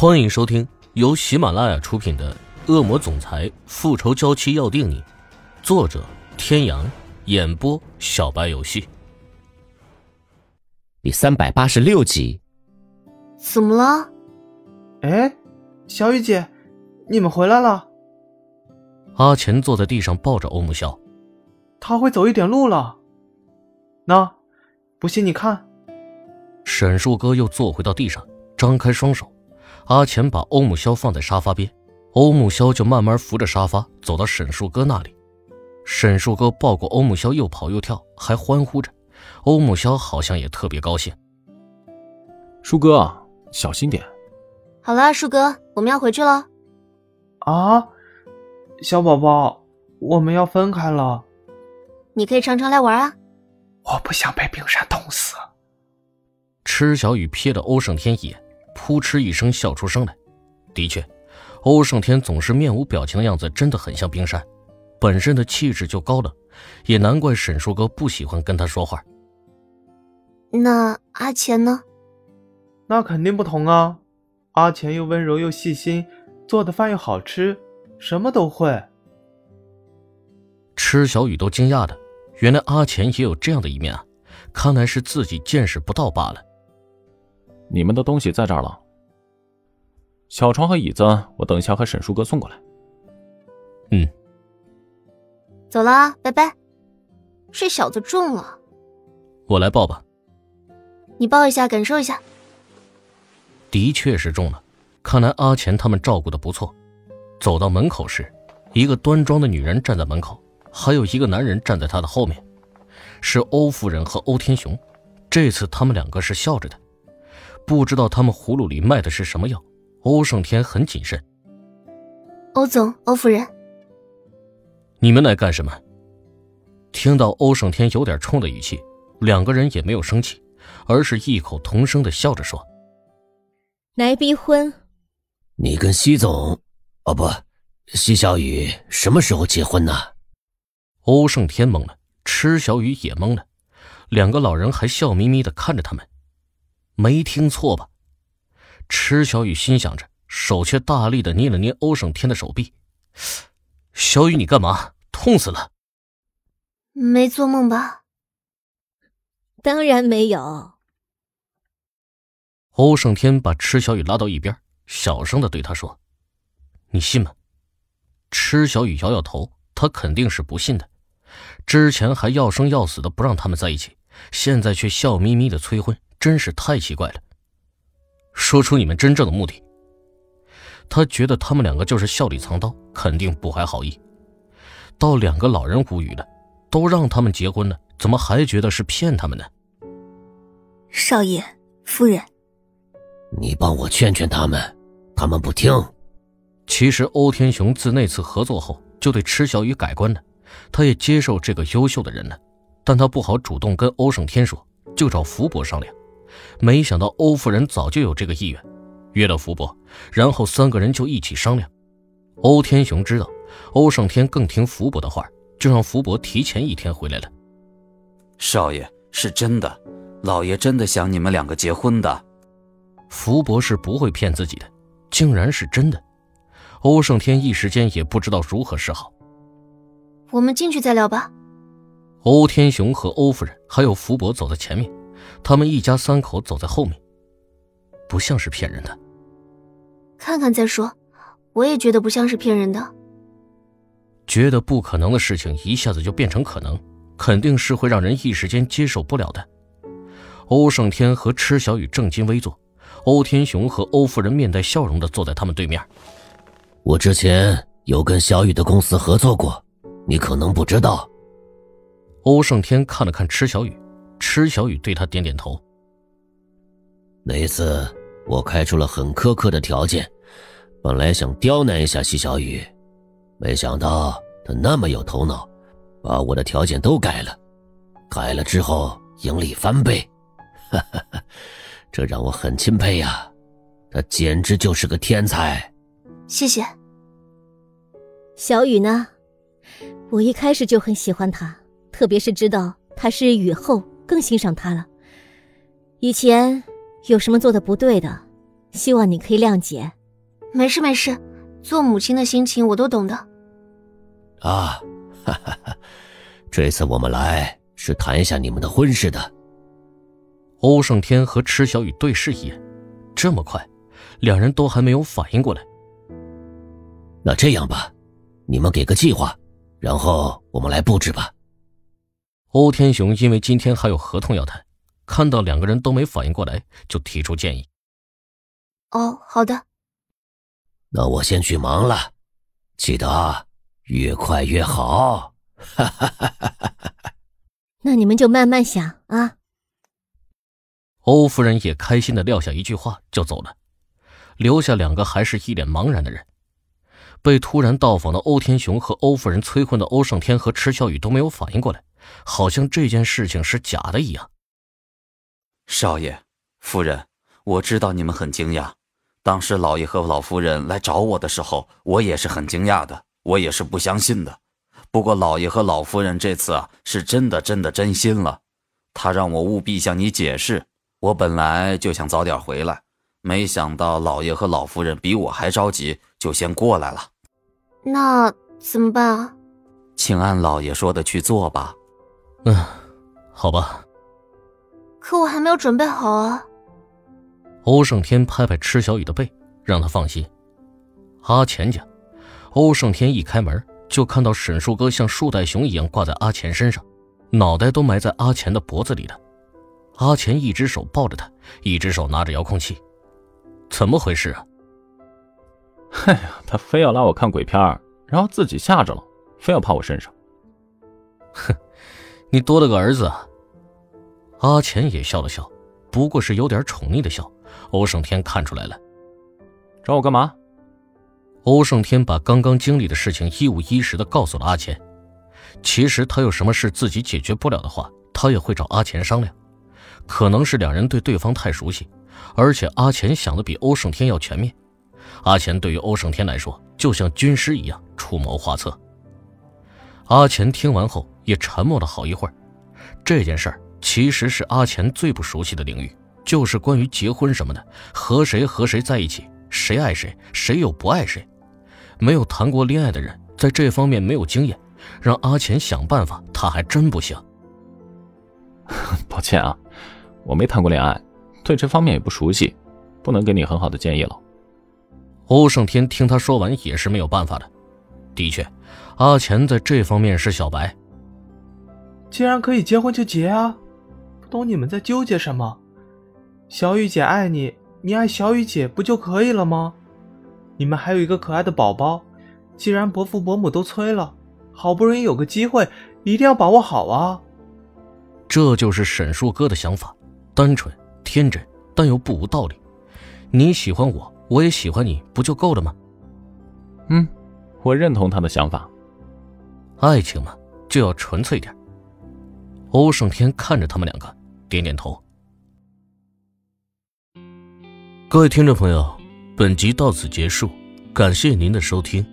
欢迎收听由喜马拉雅出品的《恶魔总裁复仇娇妻要定你》，作者：天阳，演播：小白游戏。第三百八十六集。怎么了？哎，小雨姐，你们回来了。阿钱坐在地上抱着欧木萧，他会走一点路了。那，不信你看。沈树哥又坐回到地上，张开双手。阿钱把欧木萧放在沙发边，欧木萧就慢慢扶着沙发走到沈树哥那里。沈树哥抱过欧木萧，又跑又跳，还欢呼着。欧木萧好像也特别高兴。树哥，小心点。好了，树哥，我们要回去了。啊，小宝宝，我们要分开了。你可以常常来玩啊。我不想被冰山冻死。池小雨瞥了欧胜天一眼。扑哧一声笑出声来，的确，欧胜天总是面无表情的样子，真的很像冰山，本身的气质就高冷，也难怪沈树哥不喜欢跟他说话。那阿钱呢？那肯定不同啊，阿钱又温柔又细心，做的饭又好吃，什么都会。吃小雨都惊讶的，原来阿钱也有这样的一面啊，看来是自己见识不到罢了。你们的东西在这儿了，小床和椅子，我等一下和沈叔哥送过来。嗯，走了，拜拜。这小子重了，我来抱吧。你抱一下，感受一下。的确是重了，看来阿钱他们照顾的不错。走到门口时，一个端庄的女人站在门口，还有一个男人站在她的后面，是欧夫人和欧天雄。这次他们两个是笑着的。不知道他们葫芦里卖的是什么药，欧胜天很谨慎。欧总，欧夫人，你们来干什么？听到欧胜天有点冲的语气，两个人也没有生气，而是异口同声的笑着说：“来逼婚。”你跟西总，哦不，西小雨什么时候结婚呢？欧胜天懵了，池小雨也懵了，两个老人还笑眯眯的看着他们。没听错吧？池小雨心想着，手却大力的捏了捏欧胜天的手臂。小雨，你干嘛？痛死了！没做梦吧？当然没有。欧胜天把池小雨拉到一边，小声的对他说：“你信吗？”池小雨摇摇头，他肯定是不信的。之前还要生要死的不让他们在一起，现在却笑眯眯的催婚。真是太奇怪了。说出你们真正的目的。他觉得他们两个就是笑里藏刀，肯定不怀好意。到两个老人无语了，都让他们结婚了，怎么还觉得是骗他们呢？少爷，夫人，你帮我劝劝他们，他们不听。其实欧天雄自那次合作后，就对池小雨改观了，他也接受这个优秀的人了，但他不好主动跟欧胜天说，就找福伯商量。没想到欧夫人早就有这个意愿，约了福伯，然后三个人就一起商量。欧天雄知道欧胜天更听福伯的话，就让福伯提前一天回来了。少爷是真的，老爷真的想你们两个结婚的。福伯是不会骗自己的，竟然是真的。欧胜天一时间也不知道如何是好。我们进去再聊吧。欧天雄和欧夫人还有福伯走在前面。他们一家三口走在后面，不像是骗人的。看看再说，我也觉得不像是骗人的。觉得不可能的事情一下子就变成可能，肯定是会让人一时间接受不了的。欧胜天和池小雨正襟危坐，欧天雄和欧夫人面带笑容的坐在他们对面。我之前有跟小雨的公司合作过，你可能不知道。欧胜天看了看池小雨。池小雨对他点点头。那一次，我开出了很苛刻的条件，本来想刁难一下西小雨，没想到他那么有头脑，把我的条件都改了。改了之后，盈利翻倍，哈哈哈，这让我很钦佩呀。他简直就是个天才。谢谢。小雨呢？我一开始就很喜欢他，特别是知道他是雨后。更欣赏他了。以前有什么做的不对的，希望你可以谅解。没事没事，做母亲的心情我都懂的。啊，哈哈哈！这次我们来是谈一下你们的婚事的。欧胜天和池小雨对视一眼，这么快，两人都还没有反应过来。那这样吧，你们给个计划，然后我们来布置吧。欧天雄因为今天还有合同要谈，看到两个人都没反应过来，就提出建议。哦，好的。那我先去忙了，记得越快越好。哈哈哈哈哈！那你们就慢慢想啊。欧夫人也开心的撂下一句话就走了，留下两个还是一脸茫然的人。被突然到访的欧天雄和欧夫人催婚的欧胜天和池小雨都没有反应过来，好像这件事情是假的一样。少爷、夫人，我知道你们很惊讶。当时老爷和老夫人来找我的时候，我也是很惊讶的，我也是不相信的。不过老爷和老夫人这次啊，是真的真的真心了，他让我务必向你解释。我本来就想早点回来，没想到老爷和老夫人比我还着急，就先过来了。那怎么办啊？请按老爷说的去做吧。嗯，好吧。可我还没有准备好啊。欧胜天拍拍池小雨的背，让他放心。阿钱家，欧胜天一开门就看到沈树哥像树袋熊一样挂在阿钱身上，脑袋都埋在阿钱的脖子里了。阿钱一只手抱着他，一只手拿着遥控器，怎么回事啊？哎呀，他非要拉我看鬼片然后自己吓着了，非要趴我身上。哼，你多了个儿子啊！阿钱也笑了笑，不过是有点宠溺的笑。欧胜天看出来了，找我干嘛？欧胜天把刚刚经历的事情一五一十的告诉了阿钱。其实他有什么事自己解决不了的话，他也会找阿钱商量。可能是两人对对方太熟悉，而且阿钱想的比欧胜天要全面。阿钱对于欧胜天来说，就像军师一样出谋划策。阿钱听完后也沉默了好一会儿。这件事儿其实是阿钱最不熟悉的领域，就是关于结婚什么的，和谁和谁在一起，谁爱谁，谁又不爱谁。没有谈过恋爱的人，在这方面没有经验，让阿钱想办法，他还真不行。抱歉啊。我没谈过恋爱，对这方面也不熟悉，不能给你很好的建议了。欧胜天听他说完也是没有办法的。的确，阿钱在这方面是小白。既然可以结婚就结啊，不懂你们在纠结什么？小雨姐爱你，你爱小雨姐不就可以了吗？你们还有一个可爱的宝宝，既然伯父伯母都催了，好不容易有个机会，一定要把握好啊！这就是沈树哥的想法。单纯、天真，但又不无道理。你喜欢我，我也喜欢你，不就够了吗？嗯，我认同他的想法。爱情嘛，就要纯粹点。欧胜天看着他们两个，点点头。各位听众朋友，本集到此结束，感谢您的收听。